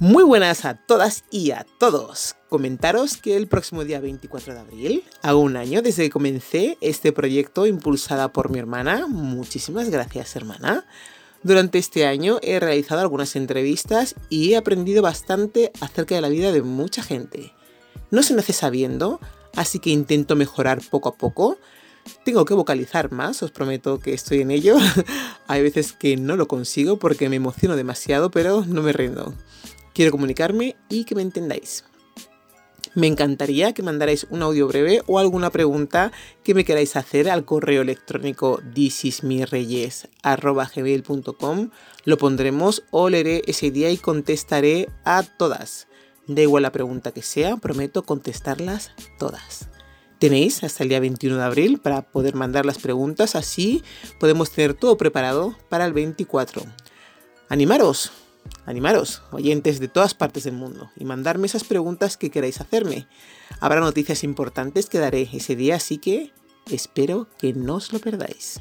Muy buenas a todas y a todos. Comentaros que el próximo día 24 de abril, a un año desde que comencé este proyecto impulsada por mi hermana, muchísimas gracias hermana, durante este año he realizado algunas entrevistas y he aprendido bastante acerca de la vida de mucha gente. No se nace sabiendo, así que intento mejorar poco a poco. Tengo que vocalizar más, os prometo que estoy en ello. Hay veces que no lo consigo porque me emociono demasiado, pero no me rindo. Quiero comunicarme y que me entendáis. Me encantaría que mandarais un audio breve o alguna pregunta que me queráis hacer al correo electrónico thisismireyes.com. Lo pondremos o leeré ese día y contestaré a todas. Da igual la pregunta que sea, prometo contestarlas todas. Tenéis hasta el día 21 de abril para poder mandar las preguntas, así podemos tener todo preparado para el 24. ¡Animaros! Animaros, oyentes de todas partes del mundo, y mandarme esas preguntas que queráis hacerme. Habrá noticias importantes que daré ese día, así que espero que no os lo perdáis.